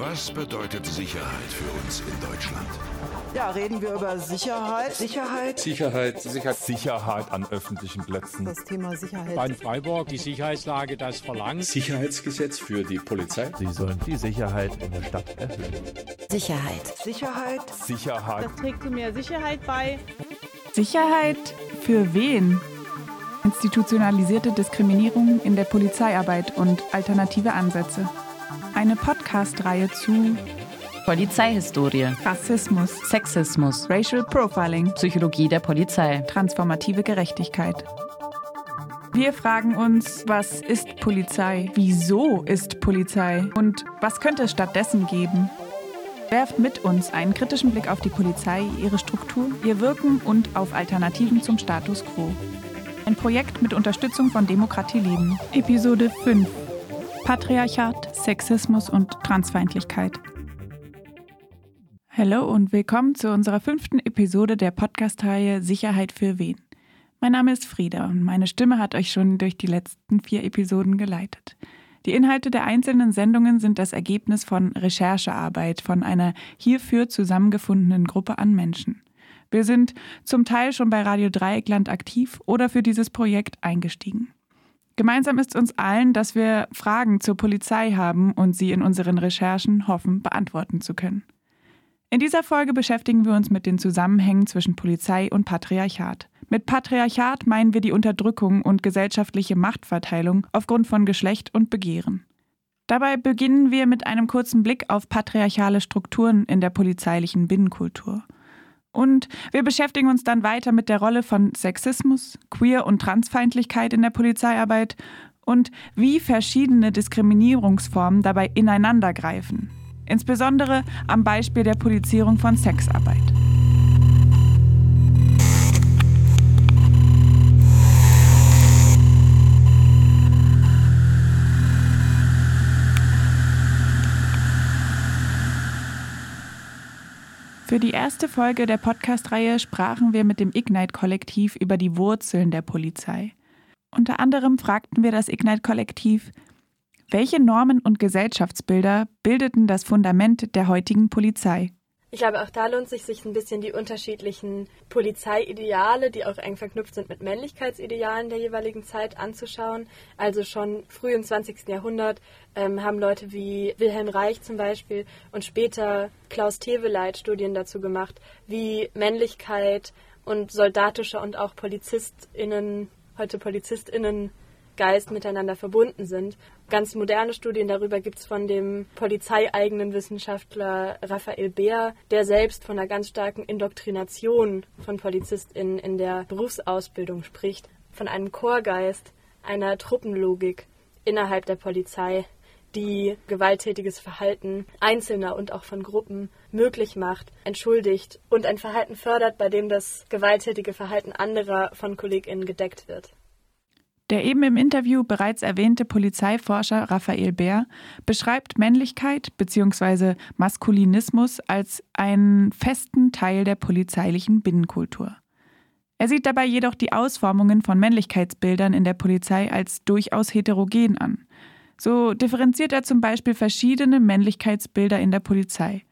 Was bedeutet Sicherheit für uns in Deutschland? Ja, reden wir über Sicherheit. Sicherheit. Sicherheit. Sicherheit. Sicherheit an öffentlichen Plätzen. Das Thema Sicherheit. Bei Freiburg die Sicherheitslage das verlangt. Sicherheitsgesetz für die Polizei. Sie sollen die Sicherheit in der Stadt erhöhen. Sicherheit. Sicherheit. Sicherheit. Das trägt zu mehr Sicherheit bei. Sicherheit für wen? Institutionalisierte Diskriminierung in der Polizeiarbeit und alternative Ansätze. Eine Podcast-Reihe zu Polizeihistorie, Rassismus, Sexismus, Racial Profiling, Psychologie der Polizei, transformative Gerechtigkeit. Wir fragen uns, was ist Polizei? Wieso ist Polizei? Und was könnte es stattdessen geben? Werft mit uns einen kritischen Blick auf die Polizei, ihre Struktur, ihr Wirken und auf Alternativen zum Status quo. Ein Projekt mit Unterstützung von Demokratie Leben. Episode 5. Patriarchat, Sexismus und Transfeindlichkeit. Hallo und willkommen zu unserer fünften Episode der Podcast-Reihe Sicherheit für wen. Mein Name ist Frieda und meine Stimme hat euch schon durch die letzten vier Episoden geleitet. Die Inhalte der einzelnen Sendungen sind das Ergebnis von Recherchearbeit von einer hierfür zusammengefundenen Gruppe an Menschen. Wir sind zum Teil schon bei Radio Dreieckland aktiv oder für dieses Projekt eingestiegen. Gemeinsam ist uns allen, dass wir Fragen zur Polizei haben und sie in unseren Recherchen hoffen, beantworten zu können. In dieser Folge beschäftigen wir uns mit den Zusammenhängen zwischen Polizei und Patriarchat. Mit Patriarchat meinen wir die Unterdrückung und gesellschaftliche Machtverteilung aufgrund von Geschlecht und Begehren. Dabei beginnen wir mit einem kurzen Blick auf patriarchale Strukturen in der polizeilichen Binnenkultur. Und wir beschäftigen uns dann weiter mit der Rolle von Sexismus, Queer- und Transfeindlichkeit in der Polizeiarbeit und wie verschiedene Diskriminierungsformen dabei ineinandergreifen. Insbesondere am Beispiel der Polizierung von Sexarbeit. Für die erste Folge der Podcast-Reihe sprachen wir mit dem Ignite-Kollektiv über die Wurzeln der Polizei. Unter anderem fragten wir das Ignite-Kollektiv, welche Normen und Gesellschaftsbilder bildeten das Fundament der heutigen Polizei? Ich glaube, auch da lohnt sich, sich ein bisschen die unterschiedlichen Polizeiideale, die auch eng verknüpft sind mit Männlichkeitsidealen der jeweiligen Zeit, anzuschauen. Also schon früh im 20. Jahrhundert ähm, haben Leute wie Wilhelm Reich zum Beispiel und später Klaus Teweleit Studien dazu gemacht, wie Männlichkeit und soldatischer und auch PolizistInnen, heute PolizistInnen Geist miteinander verbunden sind. Ganz moderne Studien darüber gibt es von dem polizeieigenen Wissenschaftler Raphael Beer, der selbst von einer ganz starken Indoktrination von PolizistInnen in der Berufsausbildung spricht, von einem Chorgeist, einer Truppenlogik innerhalb der Polizei, die gewalttätiges Verhalten Einzelner und auch von Gruppen möglich macht, entschuldigt und ein Verhalten fördert, bei dem das gewalttätige Verhalten anderer von KollegInnen gedeckt wird. Der eben im Interview bereits erwähnte Polizeiforscher Raphael Bär beschreibt Männlichkeit bzw. Maskulinismus als einen festen Teil der polizeilichen Binnenkultur. Er sieht dabei jedoch die Ausformungen von Männlichkeitsbildern in der Polizei als durchaus heterogen an. So differenziert er zum Beispiel verschiedene Männlichkeitsbilder in der Polizei.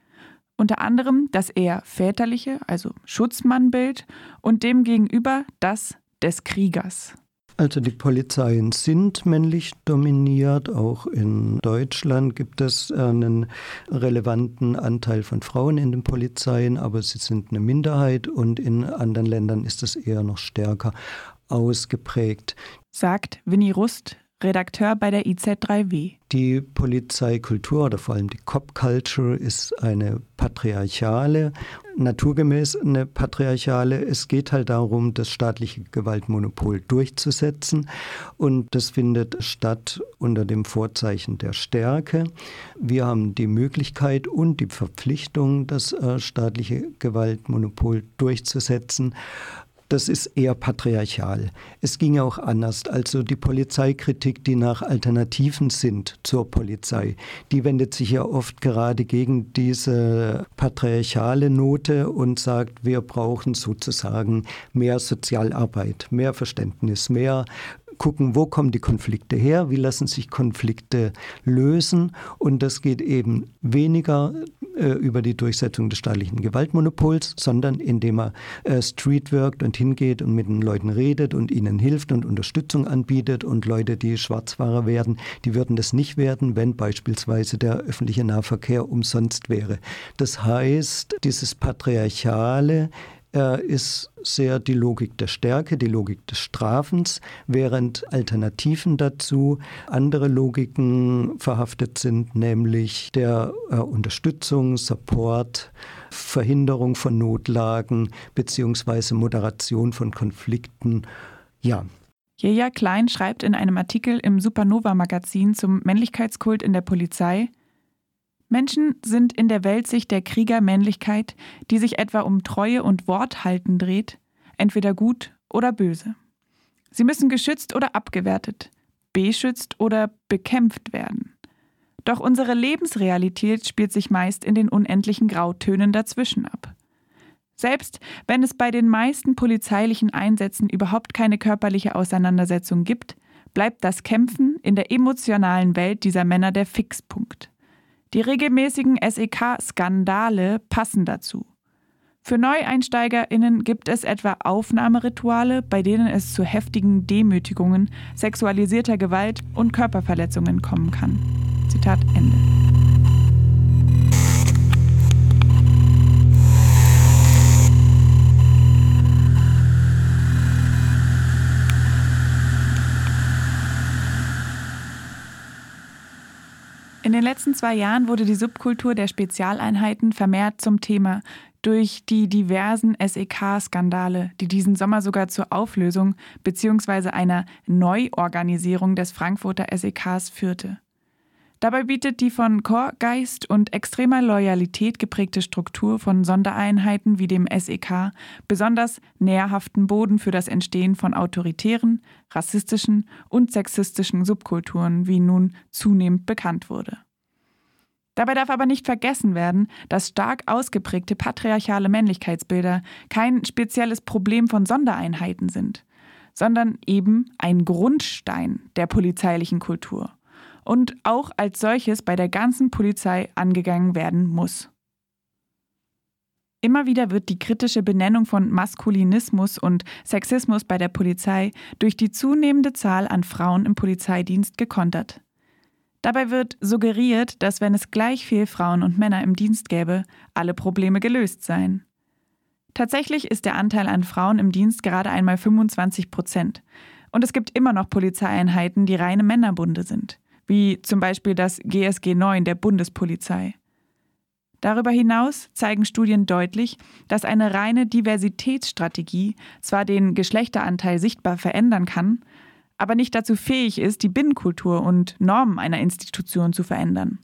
Unter anderem das eher väterliche, also Schutzmannbild, und demgegenüber das des Kriegers. Also die Polizeien sind männlich dominiert. Auch in Deutschland gibt es einen relevanten Anteil von Frauen in den Polizeien, aber sie sind eine Minderheit und in anderen Ländern ist es eher noch stärker ausgeprägt. Sagt Winnie Rust, Redakteur bei der IZ3W. Die Polizeikultur oder vor allem die Cop Culture ist eine patriarchale, naturgemäß eine patriarchale. Es geht halt darum, das staatliche Gewaltmonopol durchzusetzen und das findet statt unter dem Vorzeichen der Stärke. Wir haben die Möglichkeit und die Verpflichtung, das äh, staatliche Gewaltmonopol durchzusetzen. Das ist eher patriarchal. Es ging auch anders. Also die Polizeikritik, die nach Alternativen sind zur Polizei, die wendet sich ja oft gerade gegen diese patriarchale Note und sagt, wir brauchen sozusagen mehr Sozialarbeit, mehr Verständnis, mehr gucken, wo kommen die Konflikte her, wie lassen sich Konflikte lösen. Und das geht eben weniger äh, über die Durchsetzung des staatlichen Gewaltmonopols, sondern indem er äh, streetworkt und hingeht und mit den Leuten redet und ihnen hilft und Unterstützung anbietet. Und Leute, die Schwarzfahrer werden, die würden das nicht werden, wenn beispielsweise der öffentliche Nahverkehr umsonst wäre. Das heißt, dieses Patriarchale ist sehr die Logik der Stärke, die Logik des Strafens, während Alternativen dazu andere Logiken verhaftet sind, nämlich der äh, Unterstützung, Support, Verhinderung von Notlagen beziehungsweise Moderation von Konflikten. Ja. Jeja Klein schreibt in einem Artikel im Supernova-Magazin zum Männlichkeitskult in der Polizei, Menschen sind in der Weltsicht der Kriegermännlichkeit, die sich etwa um Treue und Worthalten dreht, entweder gut oder böse. Sie müssen geschützt oder abgewertet, beschützt oder bekämpft werden. Doch unsere Lebensrealität spielt sich meist in den unendlichen Grautönen dazwischen ab. Selbst wenn es bei den meisten polizeilichen Einsätzen überhaupt keine körperliche Auseinandersetzung gibt, bleibt das Kämpfen in der emotionalen Welt dieser Männer der Fixpunkt. Die regelmäßigen SEK-Skandale passen dazu. Für NeueinsteigerInnen gibt es etwa Aufnahmerituale, bei denen es zu heftigen Demütigungen, sexualisierter Gewalt und Körperverletzungen kommen kann. Zitat Ende. In den letzten zwei Jahren wurde die Subkultur der Spezialeinheiten vermehrt zum Thema durch die diversen SEK-Skandale, die diesen Sommer sogar zur Auflösung bzw. einer Neuorganisierung des Frankfurter SEKs führte. Dabei bietet die von Chorgeist und extremer Loyalität geprägte Struktur von Sondereinheiten wie dem SEK besonders nährhaften Boden für das Entstehen von autoritären, rassistischen und sexistischen Subkulturen, wie nun zunehmend bekannt wurde. Dabei darf aber nicht vergessen werden, dass stark ausgeprägte patriarchale Männlichkeitsbilder kein spezielles Problem von Sondereinheiten sind, sondern eben ein Grundstein der polizeilichen Kultur und auch als solches bei der ganzen Polizei angegangen werden muss. Immer wieder wird die kritische Benennung von Maskulinismus und Sexismus bei der Polizei durch die zunehmende Zahl an Frauen im Polizeidienst gekontert. Dabei wird suggeriert, dass wenn es gleich viel Frauen und Männer im Dienst gäbe, alle Probleme gelöst seien. Tatsächlich ist der Anteil an Frauen im Dienst gerade einmal 25 Prozent. Und es gibt immer noch Polizeieinheiten, die reine Männerbunde sind wie zum Beispiel das GSG 9 der Bundespolizei. Darüber hinaus zeigen Studien deutlich, dass eine reine Diversitätsstrategie zwar den Geschlechteranteil sichtbar verändern kann, aber nicht dazu fähig ist, die Binnenkultur und Normen einer Institution zu verändern.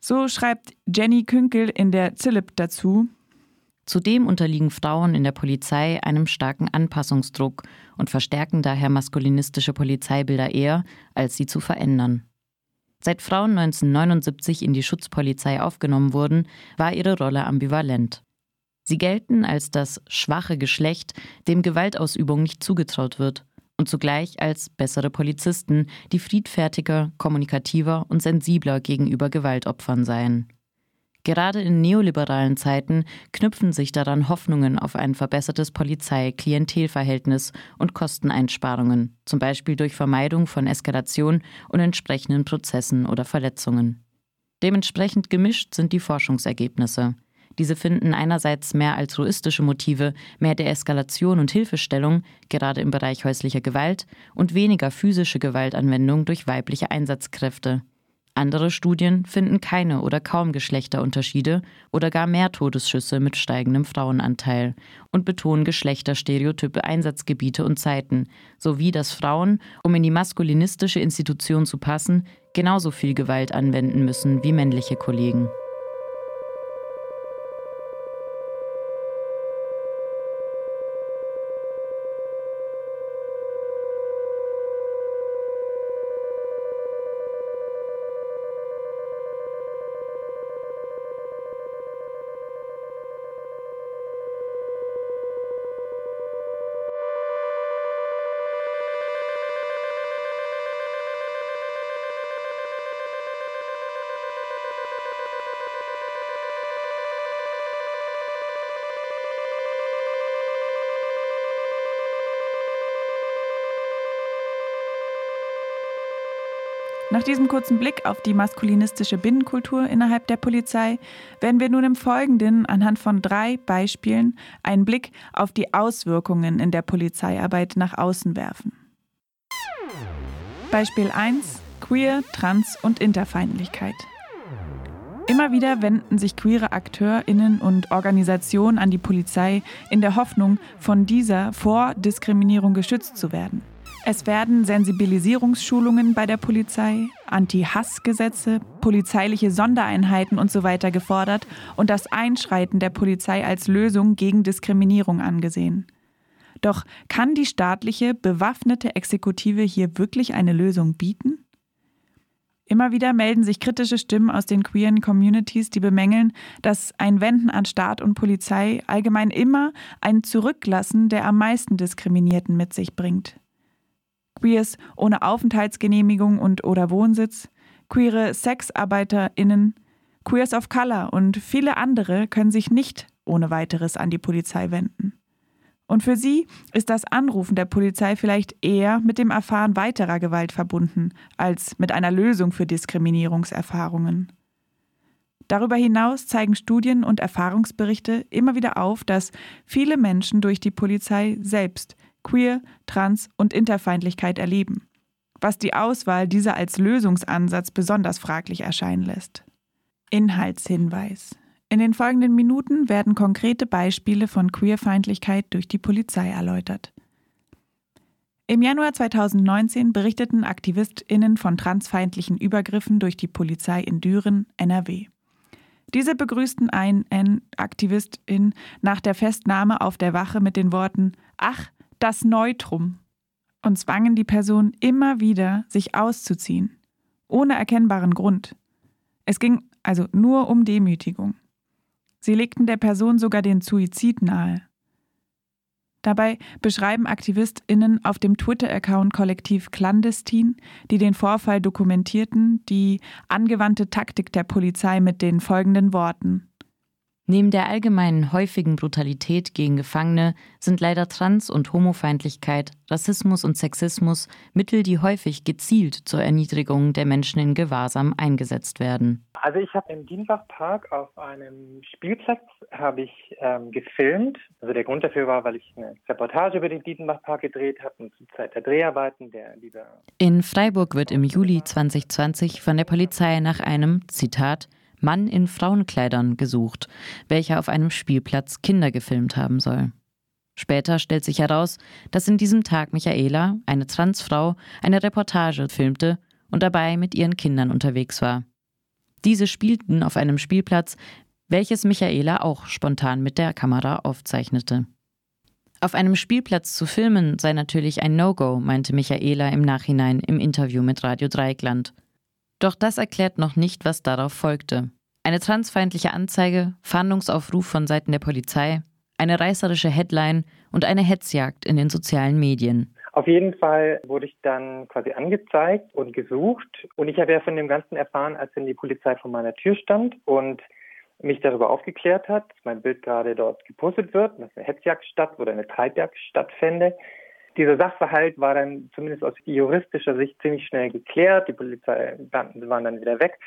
So schreibt Jenny Künkel in der Zillip dazu, Zudem unterliegen Frauen in der Polizei einem starken Anpassungsdruck und verstärken daher maskulinistische Polizeibilder eher, als sie zu verändern. Seit Frauen 1979 in die Schutzpolizei aufgenommen wurden, war ihre Rolle ambivalent. Sie gelten als das schwache Geschlecht, dem Gewaltausübung nicht zugetraut wird, und zugleich als bessere Polizisten, die friedfertiger, kommunikativer und sensibler gegenüber Gewaltopfern seien. Gerade in neoliberalen Zeiten knüpfen sich daran Hoffnungen auf ein verbessertes Polizei-Klientelverhältnis und Kosteneinsparungen, zum Beispiel durch Vermeidung von Eskalation und entsprechenden Prozessen oder Verletzungen. Dementsprechend gemischt sind die Forschungsergebnisse. Diese finden einerseits mehr altruistische Motive, mehr der Eskalation und Hilfestellung, gerade im Bereich häuslicher Gewalt, und weniger physische Gewaltanwendung durch weibliche Einsatzkräfte. Andere Studien finden keine oder kaum Geschlechterunterschiede oder gar mehr Todesschüsse mit steigendem Frauenanteil und betonen geschlechterstereotype Einsatzgebiete und Zeiten, sowie dass Frauen, um in die maskulinistische Institution zu passen, genauso viel Gewalt anwenden müssen wie männliche Kollegen. Nach diesem kurzen Blick auf die maskulinistische Binnenkultur innerhalb der Polizei werden wir nun im Folgenden anhand von drei Beispielen einen Blick auf die Auswirkungen in der Polizeiarbeit nach außen werfen. Beispiel 1 Queer, Trans und Interfeindlichkeit. Immer wieder wenden sich queere AkteurInnen und Organisationen an die Polizei in der Hoffnung, von dieser vor Diskriminierung geschützt zu werden. Es werden Sensibilisierungsschulungen bei der Polizei, Anti-Hass-Gesetze, polizeiliche Sondereinheiten usw. So gefordert und das Einschreiten der Polizei als Lösung gegen Diskriminierung angesehen. Doch kann die staatliche, bewaffnete Exekutive hier wirklich eine Lösung bieten? Immer wieder melden sich kritische Stimmen aus den queeren Communities, die bemängeln, dass ein Wenden an Staat und Polizei allgemein immer ein Zurücklassen der am meisten Diskriminierten mit sich bringt. Queers ohne Aufenthaltsgenehmigung und oder Wohnsitz, queere SexarbeiterInnen, Queers of Color und viele andere können sich nicht ohne weiteres an die Polizei wenden. Und für sie ist das Anrufen der Polizei vielleicht eher mit dem Erfahren weiterer Gewalt verbunden, als mit einer Lösung für Diskriminierungserfahrungen. Darüber hinaus zeigen Studien und Erfahrungsberichte immer wieder auf, dass viele Menschen durch die Polizei selbst Queer, Trans und Interfeindlichkeit erleben, was die Auswahl dieser als Lösungsansatz besonders fraglich erscheinen lässt. Inhaltshinweis. In den folgenden Minuten werden konkrete Beispiele von Queerfeindlichkeit durch die Polizei erläutert. Im Januar 2019 berichteten AktivistInnen von transfeindlichen Übergriffen durch die Polizei in Düren, NRW. Diese begrüßten einen Aktivistin nach der Festnahme auf der Wache mit den Worten Ach, das Neutrum und zwangen die Person immer wieder, sich auszuziehen, ohne erkennbaren Grund. Es ging also nur um Demütigung. Sie legten der Person sogar den Suizid nahe. Dabei beschreiben AktivistInnen auf dem Twitter-Account Kollektiv Clandestin, die den Vorfall dokumentierten, die angewandte Taktik der Polizei mit den folgenden Worten. Neben der allgemeinen häufigen Brutalität gegen Gefangene sind leider Trans- und Homofeindlichkeit, Rassismus und Sexismus Mittel, die häufig gezielt zur Erniedrigung der Menschen in Gewahrsam eingesetzt werden. Also ich habe im Dienbachpark auf einem Spielplatz habe ich ähm, gefilmt. Also der Grund dafür war, weil ich eine Reportage über den Dietenbachpark gedreht habe und zur Zeit der Dreharbeiten der dieser In Freiburg wird im Juli 2020 von der Polizei nach einem Zitat Mann in Frauenkleidern gesucht, welcher auf einem Spielplatz Kinder gefilmt haben soll. Später stellt sich heraus, dass in diesem Tag Michaela, eine Transfrau, eine Reportage filmte und dabei mit ihren Kindern unterwegs war. Diese spielten auf einem Spielplatz, welches Michaela auch spontan mit der Kamera aufzeichnete. Auf einem Spielplatz zu filmen sei natürlich ein No-Go, meinte Michaela im Nachhinein im Interview mit Radio Dreieckland. Doch das erklärt noch nicht, was darauf folgte. Eine transfeindliche Anzeige, Fahndungsaufruf von Seiten der Polizei, eine reißerische Headline und eine Hetzjagd in den sozialen Medien. Auf jeden Fall wurde ich dann quasi angezeigt und gesucht. Und ich habe ja von dem Ganzen erfahren, als dann die Polizei vor meiner Tür stand und mich darüber aufgeklärt hat, dass mein Bild gerade dort gepostet wird, dass eine Hetzjagd statt oder eine Treibjagd stattfände. Dieser Sachverhalt war dann zumindest aus juristischer Sicht ziemlich schnell geklärt. Die Polizeibeamten waren dann wieder weg.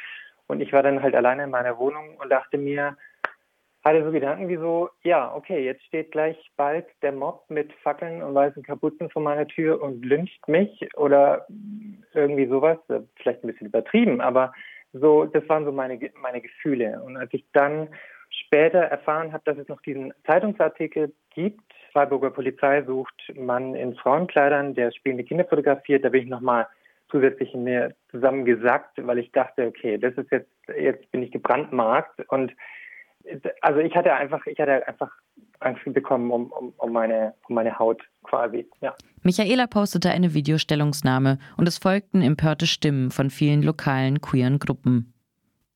Und ich war dann halt alleine in meiner Wohnung und dachte mir, hatte so Gedanken wie so, ja, okay, jetzt steht gleich bald der Mob mit Fackeln und weißen Kapuzen vor meiner Tür und lyncht mich oder irgendwie sowas. Vielleicht ein bisschen übertrieben, aber so, das waren so meine, meine Gefühle. Und als ich dann später erfahren habe, dass es noch diesen Zeitungsartikel gibt, Freiburger Polizei sucht Mann in Frauenkleidern, der spielende Kinder fotografiert. Da bin ich nochmal zusätzlich in mir zusammengesackt, weil ich dachte, okay, das ist jetzt, jetzt bin ich gebrandmarkt und also ich hatte einfach, ich hatte einfach Angst bekommen um, um, um, meine, um meine Haut quasi, ja. Michaela postete eine Videostellungnahme und es folgten empörte Stimmen von vielen lokalen queeren Gruppen.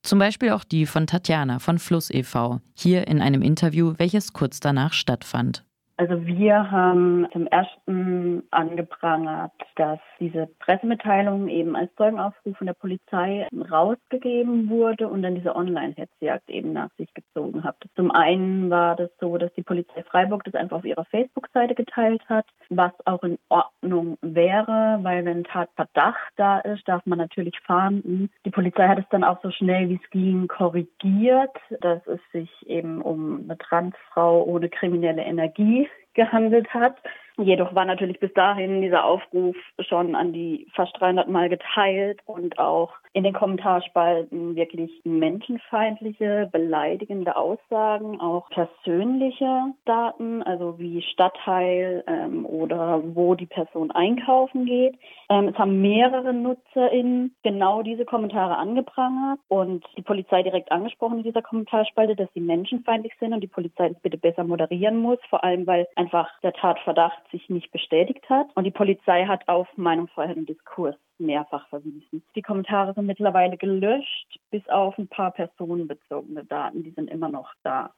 Zum Beispiel auch die von Tatjana von Fluss e.V., hier in einem Interview, welches kurz danach stattfand. Also wir haben zum ersten angeprangert, dass diese Pressemitteilung eben als Zeugenaufruf von der Polizei rausgegeben wurde und dann diese Online-Hetzjagd eben nach sich gezogen hat. Zum einen war das so, dass die Polizei Freiburg das einfach auf ihrer Facebook-Seite geteilt hat, was auch in Ordnung wäre, weil wenn Tatverdacht da ist, darf man natürlich fahnden. Die Polizei hat es dann auch so schnell wie es ging korrigiert, dass es sich eben um eine Transfrau ohne kriminelle Energie gehandelt hat. Jedoch war natürlich bis dahin dieser Aufruf schon an die fast 300 Mal geteilt und auch in den Kommentarspalten wirklich menschenfeindliche, beleidigende Aussagen, auch persönliche Daten, also wie Stadtteil ähm, oder wo die Person einkaufen geht. Ähm, es haben mehrere NutzerInnen genau diese Kommentare angeprangert und die Polizei direkt angesprochen in dieser Kommentarspalte, dass sie menschenfeindlich sind und die Polizei das bitte besser moderieren muss, vor allem weil einfach der Tatverdacht sich nicht bestätigt hat. Und die Polizei hat auf Meinungsfreiheit und Diskurs mehrfach verwiesen. Die Kommentare sind mittlerweile gelöscht, bis auf ein paar personenbezogene Daten, die sind immer noch da.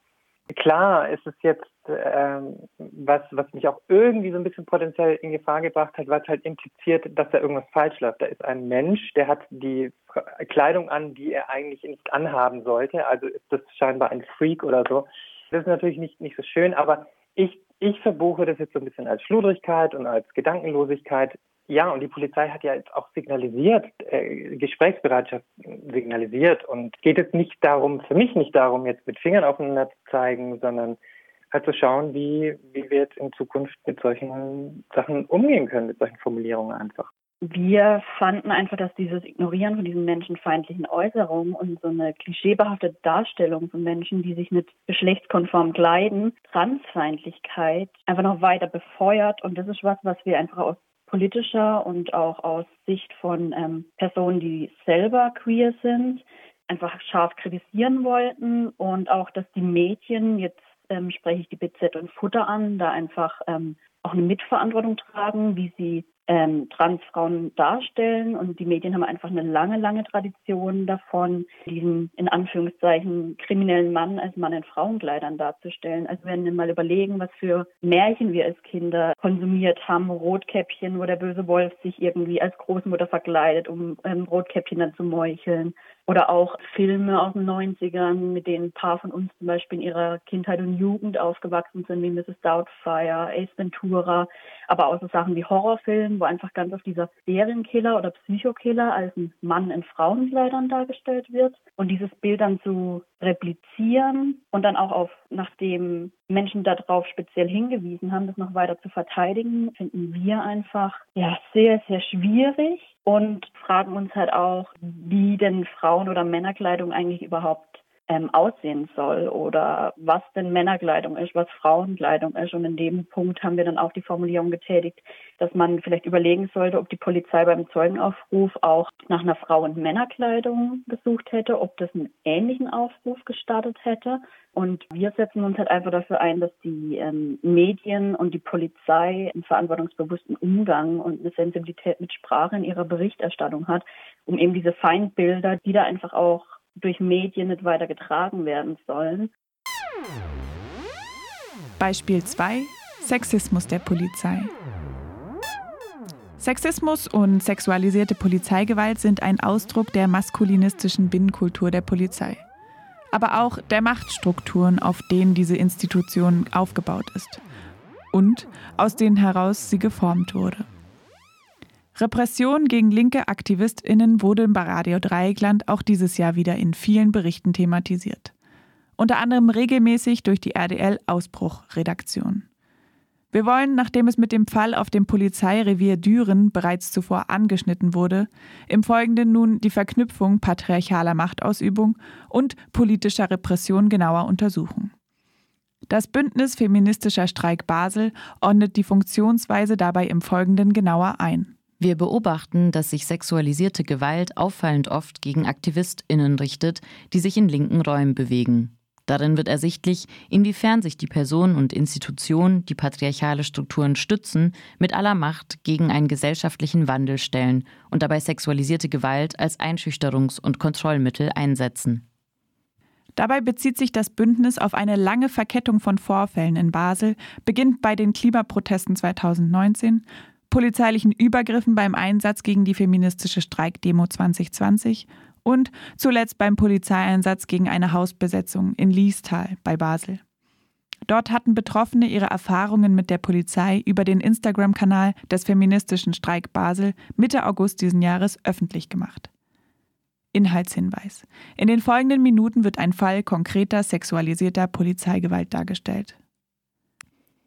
Klar, ist es jetzt ähm, was, was mich auch irgendwie so ein bisschen potenziell in Gefahr gebracht hat, was halt impliziert, dass da irgendwas falsch läuft. Da ist ein Mensch, der hat die Kleidung an, die er eigentlich nicht anhaben sollte. Also ist das scheinbar ein Freak oder so. Das ist natürlich nicht, nicht so schön, aber ich ich verbuche das jetzt so ein bisschen als Schludrigkeit und als Gedankenlosigkeit. Ja, und die Polizei hat ja jetzt auch signalisiert, äh, Gesprächsbereitschaft signalisiert und geht es nicht darum, für mich nicht darum, jetzt mit Fingern aufeinander zu zeigen, sondern halt zu schauen, wie, wie wir jetzt in Zukunft mit solchen Sachen umgehen können, mit solchen Formulierungen einfach wir fanden einfach, dass dieses Ignorieren von diesen menschenfeindlichen Äußerungen und so eine klischeebehaftete Darstellung von Menschen, die sich mit geschlechtskonform kleiden, Transfeindlichkeit einfach noch weiter befeuert. Und das ist was, was wir einfach aus politischer und auch aus Sicht von ähm, Personen, die selber queer sind, einfach scharf kritisieren wollten und auch, dass die Medien, jetzt ähm, spreche ich die BZ und Futter an, da einfach ähm, auch eine Mitverantwortung tragen, wie sie ähm, Transfrauen darstellen. Und die Medien haben einfach eine lange, lange Tradition davon, diesen in Anführungszeichen kriminellen Mann als Mann in Frauenkleidern darzustellen. Also wenn wir mal überlegen, was für Märchen wir als Kinder konsumiert haben, Rotkäppchen, wo der böse Wolf sich irgendwie als Großmutter verkleidet, um ähm, Rotkäppchen dann zu meucheln. Oder auch Filme aus den 90ern, mit denen ein paar von uns zum Beispiel in ihrer Kindheit und Jugend aufgewachsen sind, wie Mrs. Doubtfire, Ace Ventura, aber auch so Sachen wie Horrorfilme, wo einfach ganz oft dieser Serienkiller oder Psychokiller als ein Mann in Frauenkleidern dargestellt wird. Und dieses Bild dann zu replizieren und dann auch auf, nachdem Menschen darauf speziell hingewiesen haben, das noch weiter zu verteidigen, finden wir einfach ja sehr, sehr schwierig und fragen uns halt auch, wie denn Frauen- oder Männerkleidung eigentlich überhaupt ähm, aussehen soll oder was denn Männerkleidung ist, was Frauenkleidung ist. Und in dem Punkt haben wir dann auch die Formulierung getätigt, dass man vielleicht überlegen sollte, ob die Polizei beim Zeugenaufruf auch nach einer Frau- und Männerkleidung gesucht hätte, ob das einen ähnlichen Aufruf gestartet hätte. Und wir setzen uns halt einfach dafür ein, dass die ähm, Medien und die Polizei einen verantwortungsbewussten Umgang und eine Sensibilität mit Sprache in ihrer Berichterstattung hat, um eben diese Feindbilder, die da einfach auch durch Medien nicht weiter getragen werden sollen. Beispiel 2. Sexismus der Polizei. Sexismus und sexualisierte Polizeigewalt sind ein Ausdruck der maskulinistischen Binnenkultur der Polizei, aber auch der Machtstrukturen, auf denen diese Institution aufgebaut ist und aus denen heraus sie geformt wurde. Repression gegen linke AktivistInnen wurde bei Radio Dreieckland auch dieses Jahr wieder in vielen Berichten thematisiert. Unter anderem regelmäßig durch die RDL-Ausbruch-Redaktion. Wir wollen, nachdem es mit dem Fall auf dem Polizeirevier Düren bereits zuvor angeschnitten wurde, im Folgenden nun die Verknüpfung patriarchaler Machtausübung und politischer Repression genauer untersuchen. Das Bündnis Feministischer Streik Basel ordnet die Funktionsweise dabei im Folgenden genauer ein. Wir beobachten, dass sich sexualisierte Gewalt auffallend oft gegen AktivistInnen richtet, die sich in linken Räumen bewegen. Darin wird ersichtlich, inwiefern sich die Person und Institution, die patriarchale Strukturen stützen, mit aller Macht gegen einen gesellschaftlichen Wandel stellen und dabei sexualisierte Gewalt als Einschüchterungs- und Kontrollmittel einsetzen. Dabei bezieht sich das Bündnis auf eine lange Verkettung von Vorfällen in Basel, beginnt bei den Klimaprotesten 2019, polizeilichen Übergriffen beim Einsatz gegen die feministische Streikdemo 2020 und zuletzt beim Polizeieinsatz gegen eine Hausbesetzung in Liestal bei Basel. Dort hatten Betroffene ihre Erfahrungen mit der Polizei über den Instagram-Kanal des feministischen Streik Basel Mitte August diesen Jahres öffentlich gemacht. Inhaltshinweis. In den folgenden Minuten wird ein Fall konkreter sexualisierter Polizeigewalt dargestellt.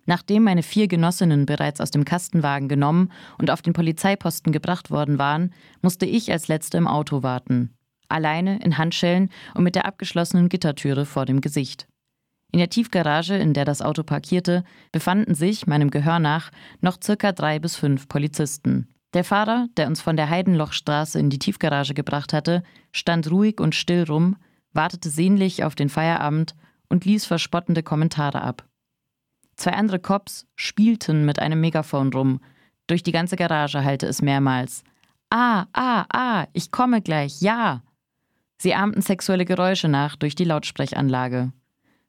Nachdem meine vier Genossinnen bereits aus dem Kastenwagen genommen und auf den Polizeiposten gebracht worden waren, musste ich als Letzte im Auto warten. Alleine, in Handschellen und mit der abgeschlossenen Gittertüre vor dem Gesicht. In der Tiefgarage, in der das Auto parkierte, befanden sich, meinem Gehör nach, noch circa drei bis fünf Polizisten. Der Fahrer, der uns von der Heidenlochstraße in die Tiefgarage gebracht hatte, stand ruhig und still rum, wartete sehnlich auf den Feierabend und ließ verspottende Kommentare ab. Zwei andere Cops spielten mit einem Megafon rum. Durch die ganze Garage hallte es mehrmals. Ah, ah, ah, ich komme gleich, ja. Sie ahmten sexuelle Geräusche nach durch die Lautsprechanlage.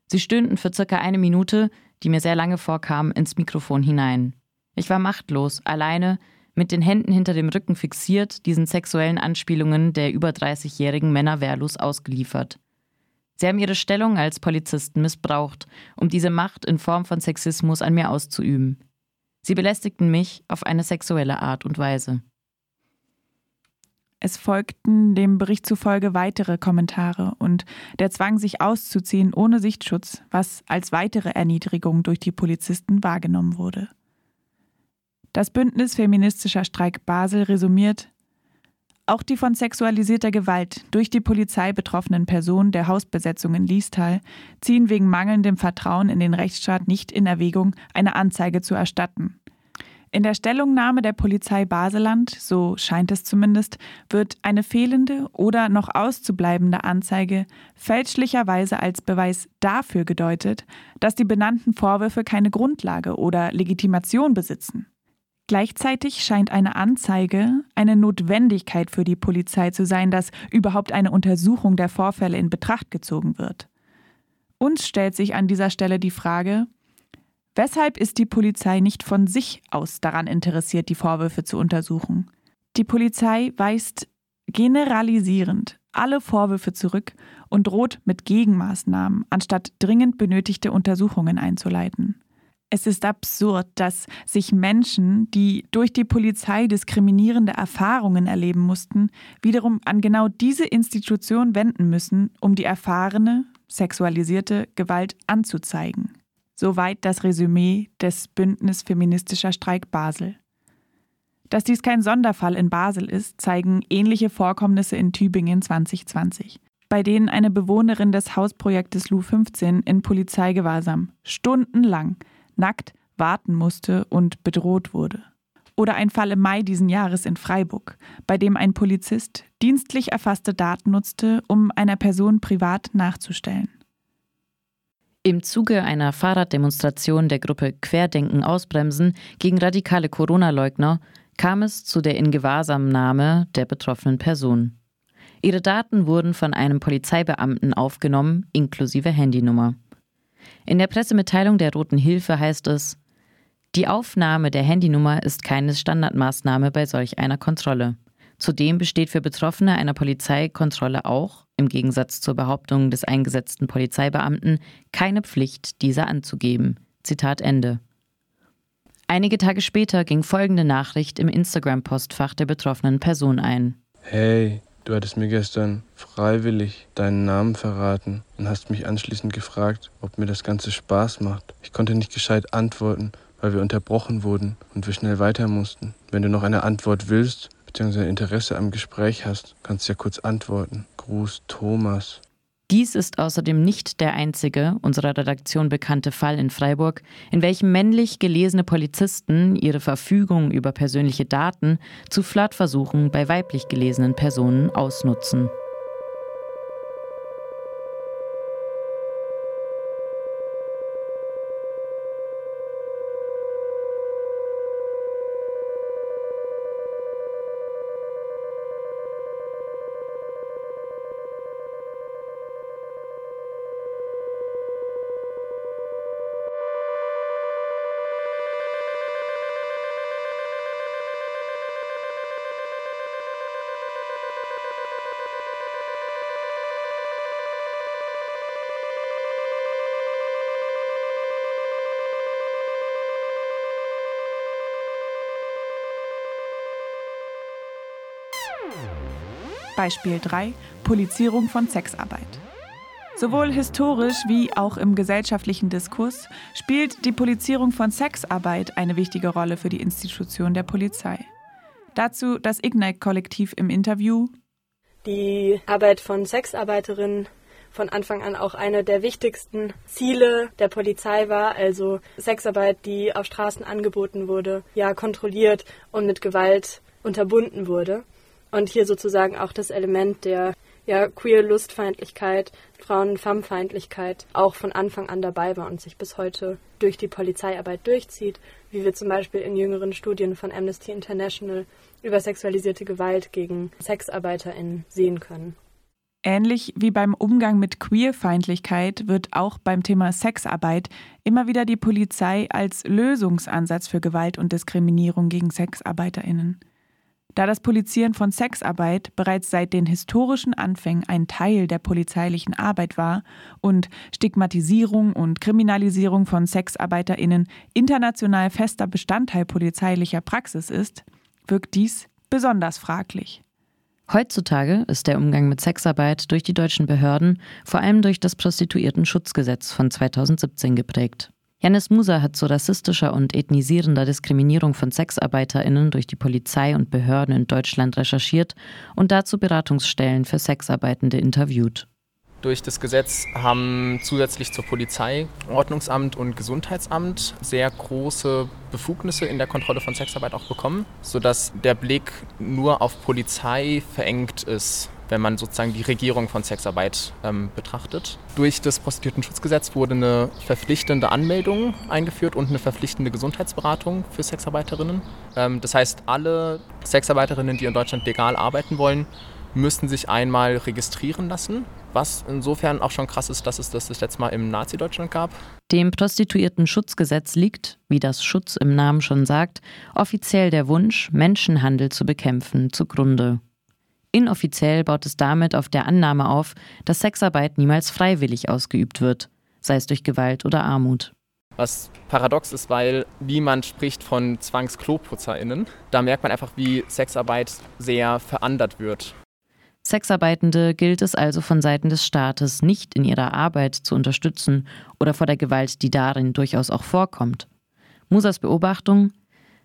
Sie stöhnten für circa eine Minute, die mir sehr lange vorkam, ins Mikrofon hinein. Ich war machtlos, alleine, mit den Händen hinter dem Rücken fixiert, diesen sexuellen Anspielungen der über 30-jährigen Männer wehrlos ausgeliefert. Sie haben ihre Stellung als Polizisten missbraucht, um diese Macht in Form von Sexismus an mir auszuüben. Sie belästigten mich auf eine sexuelle Art und Weise. Es folgten dem Bericht zufolge weitere Kommentare und der Zwang, sich auszuziehen ohne Sichtschutz, was als weitere Erniedrigung durch die Polizisten wahrgenommen wurde. Das Bündnis Feministischer Streik Basel resümiert, auch die von sexualisierter Gewalt durch die Polizei betroffenen Personen der Hausbesetzung in Liestal ziehen wegen mangelndem Vertrauen in den Rechtsstaat nicht in Erwägung, eine Anzeige zu erstatten. In der Stellungnahme der Polizei Baseland, so scheint es zumindest, wird eine fehlende oder noch auszubleibende Anzeige fälschlicherweise als Beweis dafür gedeutet, dass die benannten Vorwürfe keine Grundlage oder Legitimation besitzen. Gleichzeitig scheint eine Anzeige eine Notwendigkeit für die Polizei zu sein, dass überhaupt eine Untersuchung der Vorfälle in Betracht gezogen wird. Uns stellt sich an dieser Stelle die Frage, weshalb ist die Polizei nicht von sich aus daran interessiert, die Vorwürfe zu untersuchen? Die Polizei weist generalisierend alle Vorwürfe zurück und droht mit Gegenmaßnahmen, anstatt dringend benötigte Untersuchungen einzuleiten. Es ist absurd, dass sich Menschen, die durch die Polizei diskriminierende Erfahrungen erleben mussten, wiederum an genau diese Institution wenden müssen, um die erfahrene, sexualisierte Gewalt anzuzeigen. Soweit das Resümee des Bündnis Feministischer Streik Basel. Dass dies kein Sonderfall in Basel ist, zeigen ähnliche Vorkommnisse in Tübingen 2020 bei denen eine Bewohnerin des Hausprojektes Lu 15 in Polizeigewahrsam stundenlang nackt warten musste und bedroht wurde. Oder ein Fall im Mai diesen Jahres in Freiburg, bei dem ein Polizist dienstlich erfasste Daten nutzte, um einer Person privat nachzustellen. Im Zuge einer Fahrraddemonstration der Gruppe Querdenken ausbremsen gegen radikale Corona-Leugner kam es zu der Ingewahrsamnahme der betroffenen Person. Ihre Daten wurden von einem Polizeibeamten aufgenommen, inklusive Handynummer. In der Pressemitteilung der Roten Hilfe heißt es, die Aufnahme der Handynummer ist keine Standardmaßnahme bei solch einer Kontrolle. Zudem besteht für Betroffene einer Polizeikontrolle auch, im Gegensatz zur Behauptung des eingesetzten Polizeibeamten, keine Pflicht, diese anzugeben. Zitat Ende. Einige Tage später ging folgende Nachricht im Instagram-Postfach der betroffenen Person ein. Hey, Du hattest mir gestern freiwillig deinen Namen verraten und hast mich anschließend gefragt, ob mir das Ganze Spaß macht. Ich konnte nicht gescheit antworten, weil wir unterbrochen wurden und wir schnell weiter mussten. Wenn du noch eine Antwort willst, bzw. Interesse am Gespräch hast, kannst du ja kurz antworten. Gruß Thomas. Dies ist außerdem nicht der einzige unserer Redaktion bekannte Fall in Freiburg, in welchem männlich gelesene Polizisten ihre Verfügung über persönliche Daten zu Flirtversuchen bei weiblich gelesenen Personen ausnutzen. Beispiel 3 Polizierung von Sexarbeit. Sowohl historisch wie auch im gesellschaftlichen Diskurs spielt die Polizierung von Sexarbeit eine wichtige Rolle für die Institution der Polizei. Dazu das Ignite-Kollektiv im Interview. Die Arbeit von Sexarbeiterinnen von Anfang an auch eine der wichtigsten Ziele der Polizei war, also Sexarbeit, die auf Straßen angeboten wurde, ja kontrolliert und mit Gewalt unterbunden wurde. Und hier sozusagen auch das Element der ja, queer Lustfeindlichkeit, Frauen Femmefeindlichkeit auch von Anfang an dabei war und sich bis heute durch die Polizeiarbeit durchzieht, wie wir zum Beispiel in jüngeren Studien von Amnesty International über sexualisierte Gewalt gegen SexarbeiterInnen sehen können. Ähnlich wie beim Umgang mit Queerfeindlichkeit wird auch beim Thema Sexarbeit immer wieder die Polizei als Lösungsansatz für Gewalt und Diskriminierung gegen Sexarbeiterinnen. Da das Polizieren von Sexarbeit bereits seit den historischen Anfängen ein Teil der polizeilichen Arbeit war und Stigmatisierung und Kriminalisierung von Sexarbeiterinnen international fester Bestandteil polizeilicher Praxis ist, wirkt dies besonders fraglich. Heutzutage ist der Umgang mit Sexarbeit durch die deutschen Behörden vor allem durch das Prostituiertenschutzgesetz von 2017 geprägt. Janis Musa hat zu rassistischer und ethnisierender Diskriminierung von SexarbeiterInnen durch die Polizei und Behörden in Deutschland recherchiert und dazu Beratungsstellen für Sexarbeitende interviewt. Durch das Gesetz haben zusätzlich zur Polizei, Ordnungsamt und Gesundheitsamt sehr große Befugnisse in der Kontrolle von Sexarbeit auch bekommen, sodass der Blick nur auf Polizei verengt ist, wenn man sozusagen die Regierung von Sexarbeit ähm, betrachtet. Durch das Prostituiertenschutzgesetz wurde eine verpflichtende Anmeldung eingeführt und eine verpflichtende Gesundheitsberatung für Sexarbeiterinnen. Ähm, das heißt, alle Sexarbeiterinnen, die in Deutschland legal arbeiten wollen, müssten sich einmal registrieren lassen, was insofern auch schon krass ist, dass es das das letzte Mal im Nazi-Deutschland gab. Dem Prostituierten-Schutzgesetz liegt, wie das Schutz im Namen schon sagt, offiziell der Wunsch, Menschenhandel zu bekämpfen, zugrunde. Inoffiziell baut es damit auf der Annahme auf, dass Sexarbeit niemals freiwillig ausgeübt wird, sei es durch Gewalt oder Armut. Was paradox ist, weil niemand spricht von ZwangskloputzerInnen. Da merkt man einfach, wie Sexarbeit sehr verandert wird. Sexarbeitende gilt es also von Seiten des Staates nicht in ihrer Arbeit zu unterstützen oder vor der Gewalt, die darin durchaus auch vorkommt. Musas Beobachtung: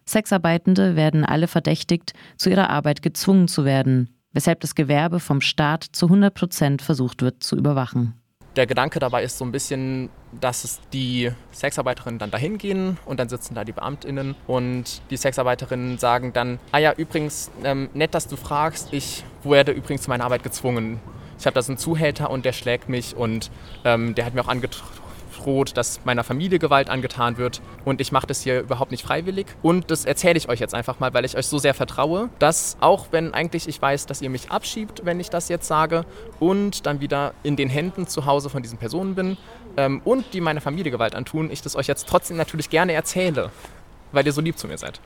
Sexarbeitende werden alle verdächtigt, zu ihrer Arbeit gezwungen zu werden, weshalb das Gewerbe vom Staat zu 100 Prozent versucht wird zu überwachen der Gedanke dabei ist so ein bisschen, dass die Sexarbeiterinnen dann dahin gehen und dann sitzen da die BeamtInnen und die Sexarbeiterinnen sagen dann, ah ja, übrigens, ähm, nett, dass du fragst, ich werde übrigens zu meiner Arbeit gezwungen. Ich habe da so einen Zuhälter und der schlägt mich und ähm, der hat mir auch angedroht, droht, dass meiner Familie Gewalt angetan wird und ich mache das hier überhaupt nicht freiwillig. Und das erzähle ich euch jetzt einfach mal, weil ich euch so sehr vertraue, dass auch wenn eigentlich ich weiß, dass ihr mich abschiebt, wenn ich das jetzt sage und dann wieder in den Händen zu Hause von diesen Personen bin ähm, und die meiner Familie Gewalt antun, ich das euch jetzt trotzdem natürlich gerne erzähle, weil ihr so lieb zu mir seid.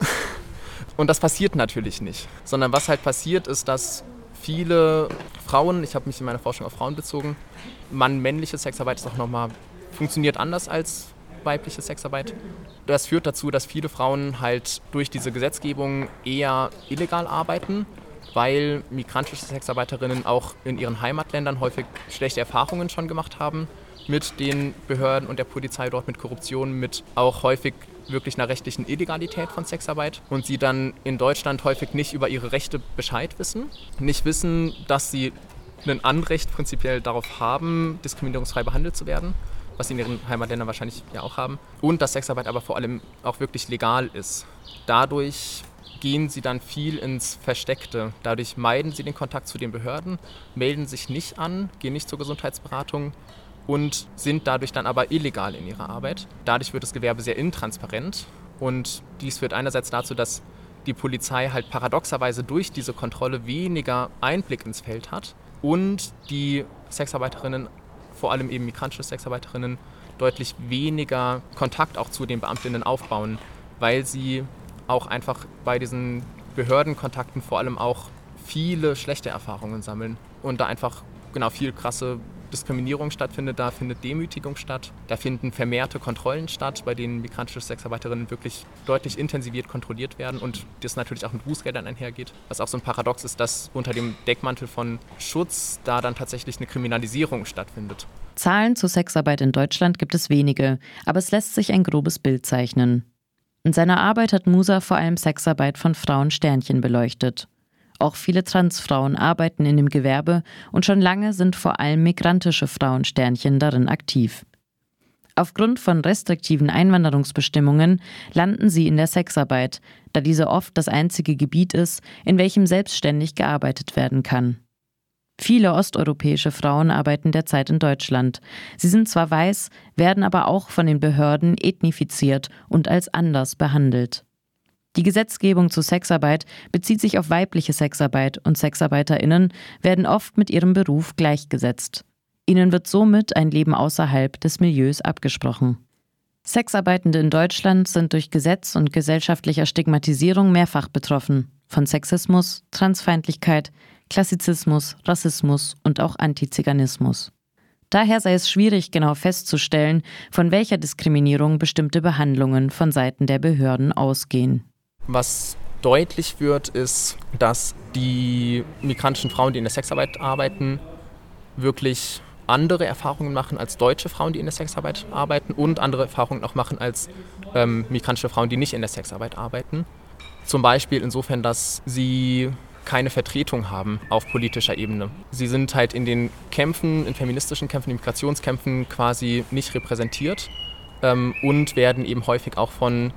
Und das passiert natürlich nicht, sondern was halt passiert ist, dass viele Frauen, ich habe mich in meiner Forschung auf Frauen bezogen, Mann-männliche Sexarbeit ist auch nochmal, funktioniert anders als weibliche Sexarbeit. Das führt dazu, dass viele Frauen halt durch diese Gesetzgebung eher illegal arbeiten, weil migrantische Sexarbeiterinnen auch in ihren Heimatländern häufig schlechte Erfahrungen schon gemacht haben mit den Behörden und der Polizei dort, mit Korruption, mit auch häufig wirklich einer rechtlichen Illegalität von Sexarbeit und sie dann in Deutschland häufig nicht über ihre Rechte Bescheid wissen, nicht wissen, dass sie ein Anrecht prinzipiell darauf haben, diskriminierungsfrei behandelt zu werden, was sie in ihren Heimatländern wahrscheinlich ja auch haben. Und dass Sexarbeit aber vor allem auch wirklich legal ist. Dadurch gehen sie dann viel ins Versteckte. Dadurch meiden sie den Kontakt zu den Behörden, melden sich nicht an, gehen nicht zur Gesundheitsberatung und sind dadurch dann aber illegal in ihrer Arbeit. Dadurch wird das Gewerbe sehr intransparent und dies führt einerseits dazu, dass die Polizei halt paradoxerweise durch diese Kontrolle weniger Einblick ins Feld hat und die Sexarbeiterinnen, vor allem eben migrantische Sexarbeiterinnen, deutlich weniger Kontakt auch zu den Beamtinnen aufbauen, weil sie auch einfach bei diesen Behördenkontakten vor allem auch viele schlechte Erfahrungen sammeln und da einfach genau viel krasse Diskriminierung stattfindet, da findet Demütigung statt. Da finden vermehrte Kontrollen statt, bei denen migrantische Sexarbeiterinnen wirklich deutlich intensiviert kontrolliert werden und das natürlich auch mit Bußgeldern einhergeht. Was auch so ein Paradox ist, dass unter dem Deckmantel von Schutz da dann tatsächlich eine Kriminalisierung stattfindet. Zahlen zur Sexarbeit in Deutschland gibt es wenige, aber es lässt sich ein grobes Bild zeichnen. In seiner Arbeit hat Musa vor allem Sexarbeit von Frauen Sternchen beleuchtet. Auch viele Transfrauen arbeiten in dem Gewerbe und schon lange sind vor allem migrantische Frauen Sternchen darin aktiv. Aufgrund von restriktiven Einwanderungsbestimmungen landen sie in der Sexarbeit, da diese oft das einzige Gebiet ist, in welchem selbstständig gearbeitet werden kann. Viele osteuropäische Frauen arbeiten derzeit in Deutschland. Sie sind zwar weiß, werden aber auch von den Behörden ethnifiziert und als anders behandelt. Die Gesetzgebung zu Sexarbeit bezieht sich auf weibliche Sexarbeit und Sexarbeiterinnen werden oft mit ihrem Beruf gleichgesetzt. Ihnen wird somit ein Leben außerhalb des Milieus abgesprochen. Sexarbeitende in Deutschland sind durch Gesetz und gesellschaftlicher Stigmatisierung mehrfach betroffen. Von Sexismus, Transfeindlichkeit, Klassizismus, Rassismus und auch Antiziganismus. Daher sei es schwierig, genau festzustellen, von welcher Diskriminierung bestimmte Behandlungen von Seiten der Behörden ausgehen. Was deutlich wird, ist, dass die migrantischen Frauen, die in der Sexarbeit arbeiten, wirklich andere Erfahrungen machen als deutsche Frauen, die in der Sexarbeit arbeiten und andere Erfahrungen auch machen als ähm, migrantische Frauen, die nicht in der Sexarbeit arbeiten. Zum Beispiel insofern, dass sie keine Vertretung haben auf politischer Ebene. Sie sind halt in den Kämpfen, in feministischen Kämpfen, in Migrationskämpfen quasi nicht repräsentiert ähm, und werden eben häufig auch von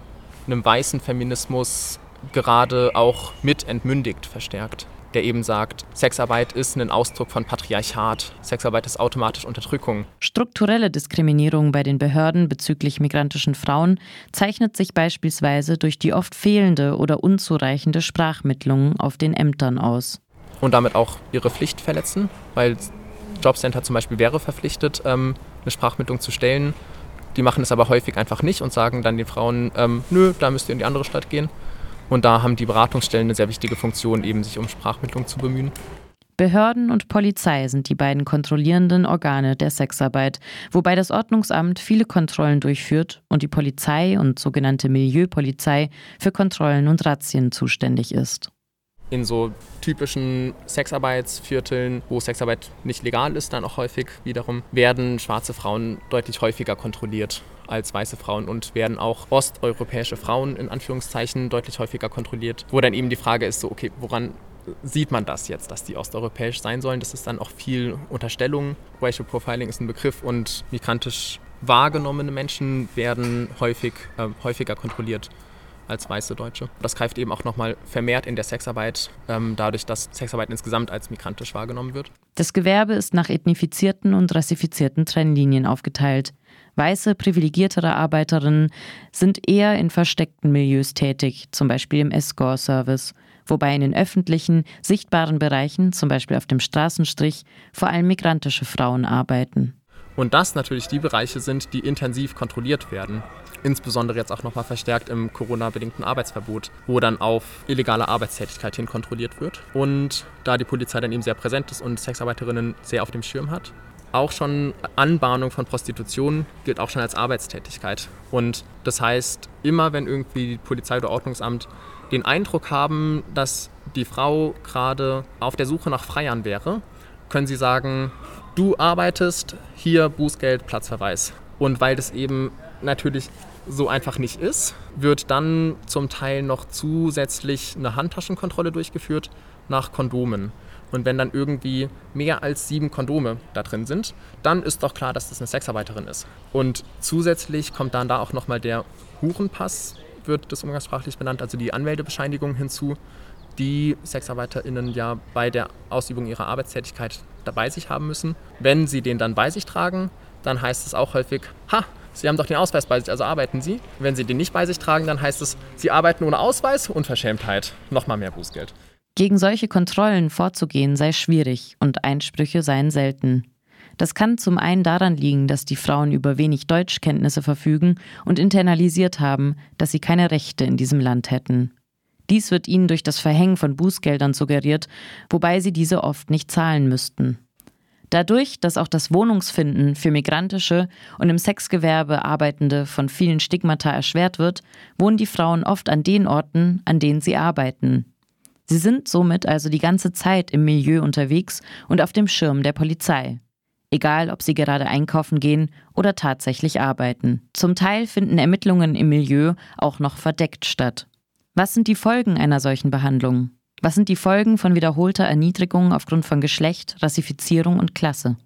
einem weißen Feminismus gerade auch mit entmündigt verstärkt der eben sagt, Sexarbeit ist ein Ausdruck von Patriarchat, Sexarbeit ist automatisch Unterdrückung. Strukturelle Diskriminierung bei den Behörden bezüglich migrantischen Frauen zeichnet sich beispielsweise durch die oft fehlende oder unzureichende Sprachmittlung auf den Ämtern aus. Und damit auch ihre Pflicht verletzen, weil Jobcenter zum Beispiel wäre verpflichtet, ähm, eine Sprachmittlung zu stellen. Die machen es aber häufig einfach nicht und sagen dann den Frauen, ähm, nö, da müsst ihr in die andere Stadt gehen. Und da haben die Beratungsstellen eine sehr wichtige Funktion, eben sich um Sprachmittlung zu bemühen. Behörden und Polizei sind die beiden kontrollierenden Organe der Sexarbeit, wobei das Ordnungsamt viele Kontrollen durchführt und die Polizei und sogenannte Milieupolizei für Kontrollen und Razzien zuständig ist. In so typischen Sexarbeitsvierteln, wo Sexarbeit nicht legal ist, dann auch häufig wiederum, werden schwarze Frauen deutlich häufiger kontrolliert als weiße Frauen und werden auch osteuropäische Frauen in Anführungszeichen deutlich häufiger kontrolliert, wo dann eben die Frage ist, so, okay, woran sieht man das jetzt, dass die osteuropäisch sein sollen? Das ist dann auch viel Unterstellung. Racial Profiling ist ein Begriff und migrantisch wahrgenommene Menschen werden häufig, äh, häufiger kontrolliert als weiße Deutsche. Das greift eben auch nochmal vermehrt in der Sexarbeit, ähm, dadurch, dass Sexarbeit insgesamt als migrantisch wahrgenommen wird. Das Gewerbe ist nach ethnifizierten und rassifizierten Trennlinien aufgeteilt. Weiße, privilegiertere Arbeiterinnen sind eher in versteckten Milieus tätig, zum Beispiel im Escort-Service, wobei in den öffentlichen, sichtbaren Bereichen, zum Beispiel auf dem Straßenstrich, vor allem migrantische Frauen arbeiten. Und das natürlich die Bereiche sind, die intensiv kontrolliert werden. Insbesondere jetzt auch nochmal verstärkt im Corona-bedingten Arbeitsverbot, wo dann auf illegale Arbeitstätigkeit hin kontrolliert wird. Und da die Polizei dann eben sehr präsent ist und Sexarbeiterinnen sehr auf dem Schirm hat, auch schon Anbahnung von Prostitution gilt auch schon als Arbeitstätigkeit. Und das heißt, immer wenn irgendwie die Polizei oder Ordnungsamt den Eindruck haben, dass die Frau gerade auf der Suche nach Freiern wäre, können sie sagen, du arbeitest, hier Bußgeld, Platzverweis. Und weil das eben natürlich so einfach nicht ist, wird dann zum Teil noch zusätzlich eine Handtaschenkontrolle durchgeführt nach Kondomen. Und wenn dann irgendwie mehr als sieben Kondome da drin sind, dann ist doch klar, dass das eine Sexarbeiterin ist. Und zusätzlich kommt dann da auch nochmal der Hurenpass, wird das umgangssprachlich benannt, also die Anmeldebescheinigung hinzu, die SexarbeiterInnen ja bei der Ausübung ihrer Arbeitstätigkeit dabei sich haben müssen. Wenn sie den dann bei sich tragen, dann heißt es auch häufig, ha, Sie haben doch den Ausweis bei sich, also arbeiten Sie. Wenn Sie den nicht bei sich tragen, dann heißt es, Sie arbeiten ohne Ausweis, Unverschämtheit, nochmal mehr Bußgeld. Gegen solche Kontrollen vorzugehen sei schwierig und Einsprüche seien selten. Das kann zum einen daran liegen, dass die Frauen über wenig Deutschkenntnisse verfügen und internalisiert haben, dass sie keine Rechte in diesem Land hätten. Dies wird ihnen durch das Verhängen von Bußgeldern suggeriert, wobei sie diese oft nicht zahlen müssten. Dadurch, dass auch das Wohnungsfinden für migrantische und im Sexgewerbe Arbeitende von vielen Stigmata erschwert wird, wohnen die Frauen oft an den Orten, an denen sie arbeiten. Sie sind somit also die ganze Zeit im Milieu unterwegs und auf dem Schirm der Polizei. Egal, ob sie gerade einkaufen gehen oder tatsächlich arbeiten. Zum Teil finden Ermittlungen im Milieu auch noch verdeckt statt. Was sind die Folgen einer solchen Behandlung? Was sind die Folgen von wiederholter Erniedrigung aufgrund von Geschlecht, Rassifizierung und Klasse?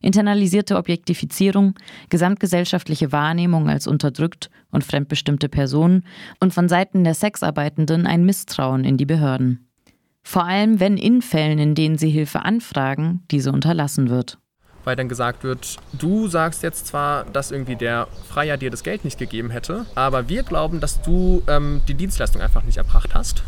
Internalisierte Objektifizierung, gesamtgesellschaftliche Wahrnehmung als unterdrückt und fremdbestimmte Personen und von Seiten der Sexarbeitenden ein Misstrauen in die Behörden. Vor allem, wenn in Fällen, in denen sie Hilfe anfragen, diese unterlassen wird. Weil dann gesagt wird, du sagst jetzt zwar, dass irgendwie der Freier dir das Geld nicht gegeben hätte, aber wir glauben, dass du ähm, die Dienstleistung einfach nicht erbracht hast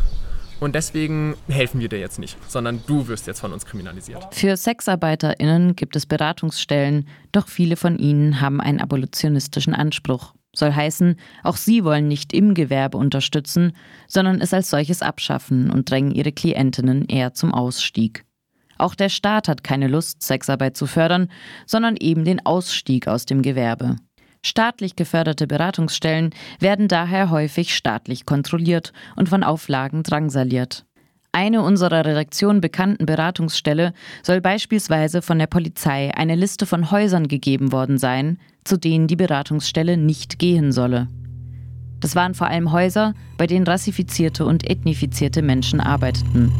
und deswegen helfen wir dir jetzt nicht, sondern du wirst jetzt von uns kriminalisiert. Für SexarbeiterInnen gibt es Beratungsstellen, doch viele von ihnen haben einen abolitionistischen Anspruch. Soll heißen, auch sie wollen nicht im Gewerbe unterstützen, sondern es als solches abschaffen und drängen ihre Klientinnen eher zum Ausstieg. Auch der Staat hat keine Lust, Sexarbeit zu fördern, sondern eben den Ausstieg aus dem Gewerbe. Staatlich geförderte Beratungsstellen werden daher häufig staatlich kontrolliert und von Auflagen drangsaliert. Eine unserer Redaktion bekannten Beratungsstelle soll beispielsweise von der Polizei eine Liste von Häusern gegeben worden sein, zu denen die Beratungsstelle nicht gehen solle. Das waren vor allem Häuser, bei denen rassifizierte und ethnifizierte Menschen arbeiteten.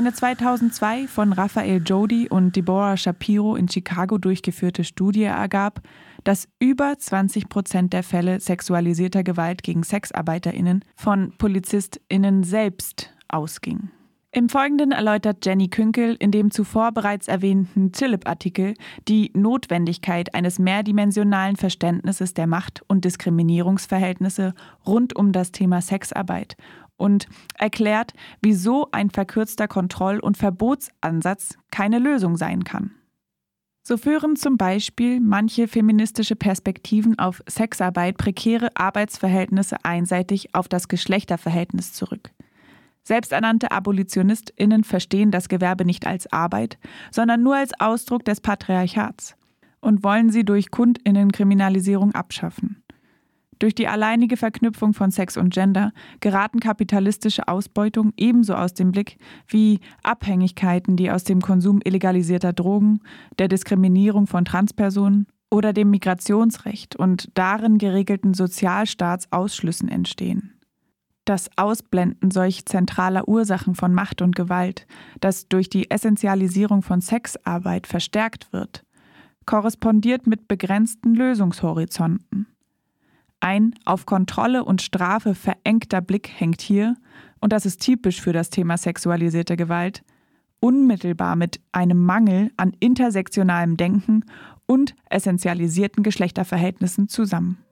Eine 2002 von Raphael Jody und Deborah Shapiro in Chicago durchgeführte Studie ergab, dass über 20 Prozent der Fälle sexualisierter Gewalt gegen SexarbeiterInnen von PolizistInnen selbst ausging. Im Folgenden erläutert Jenny Künkel in dem zuvor bereits erwähnten Zillip-Artikel die Notwendigkeit eines mehrdimensionalen Verständnisses der Macht- und Diskriminierungsverhältnisse rund um das Thema Sexarbeit und erklärt, wieso ein verkürzter Kontroll- und Verbotsansatz keine Lösung sein kann. So führen zum Beispiel manche feministische Perspektiven auf Sexarbeit prekäre Arbeitsverhältnisse einseitig auf das Geschlechterverhältnis zurück. Selbsternannte AbolitionistInnen verstehen das Gewerbe nicht als Arbeit, sondern nur als Ausdruck des Patriarchats und wollen sie durch KundInnenkriminalisierung abschaffen. Durch die alleinige Verknüpfung von Sex und Gender geraten kapitalistische Ausbeutung ebenso aus dem Blick wie Abhängigkeiten, die aus dem Konsum illegalisierter Drogen, der Diskriminierung von Transpersonen oder dem Migrationsrecht und darin geregelten Sozialstaatsausschlüssen entstehen. Das Ausblenden solch zentraler Ursachen von Macht und Gewalt, das durch die Essentialisierung von Sexarbeit verstärkt wird, korrespondiert mit begrenzten Lösungshorizonten. Ein auf Kontrolle und Strafe verengter Blick hängt hier, und das ist typisch für das Thema sexualisierte Gewalt, unmittelbar mit einem Mangel an intersektionalem Denken und essentialisierten Geschlechterverhältnissen zusammen.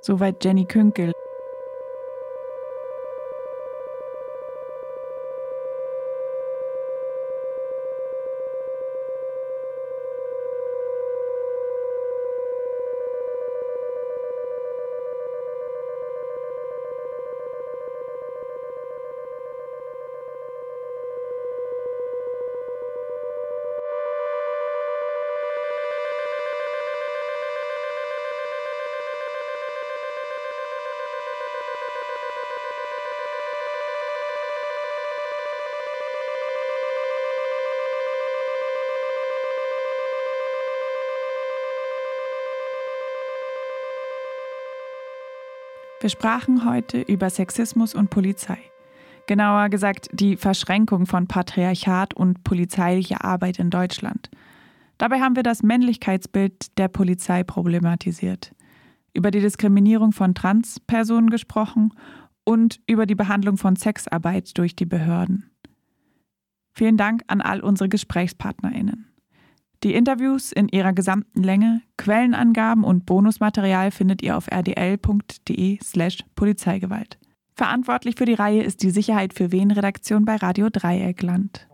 Soweit Jenny Künkel. Wir sprachen heute über Sexismus und Polizei. Genauer gesagt die Verschränkung von Patriarchat und polizeilicher Arbeit in Deutschland. Dabei haben wir das Männlichkeitsbild der Polizei problematisiert, über die Diskriminierung von Transpersonen gesprochen und über die Behandlung von Sexarbeit durch die Behörden. Vielen Dank an all unsere Gesprächspartnerinnen. Die Interviews in ihrer gesamten Länge, Quellenangaben und Bonusmaterial findet ihr auf rdl.de/slash Polizeigewalt. Verantwortlich für die Reihe ist die Sicherheit für Wen Redaktion bei Radio Dreieckland.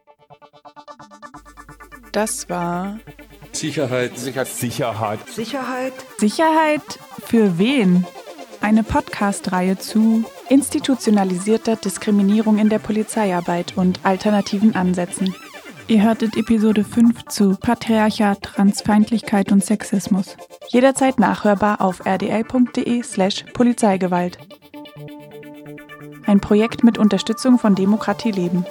Das war Sicherheit. Sicherheit. Sicherheit. Sicherheit. Sicherheit für wen? Eine Podcast-Reihe zu institutionalisierter Diskriminierung in der Polizeiarbeit und alternativen Ansätzen. Ihr hörtet Episode 5 zu Patriarchat, Transfeindlichkeit und Sexismus. Jederzeit nachhörbar auf rdl.de slash Polizeigewalt. Ein Projekt mit Unterstützung von Demokratie Leben.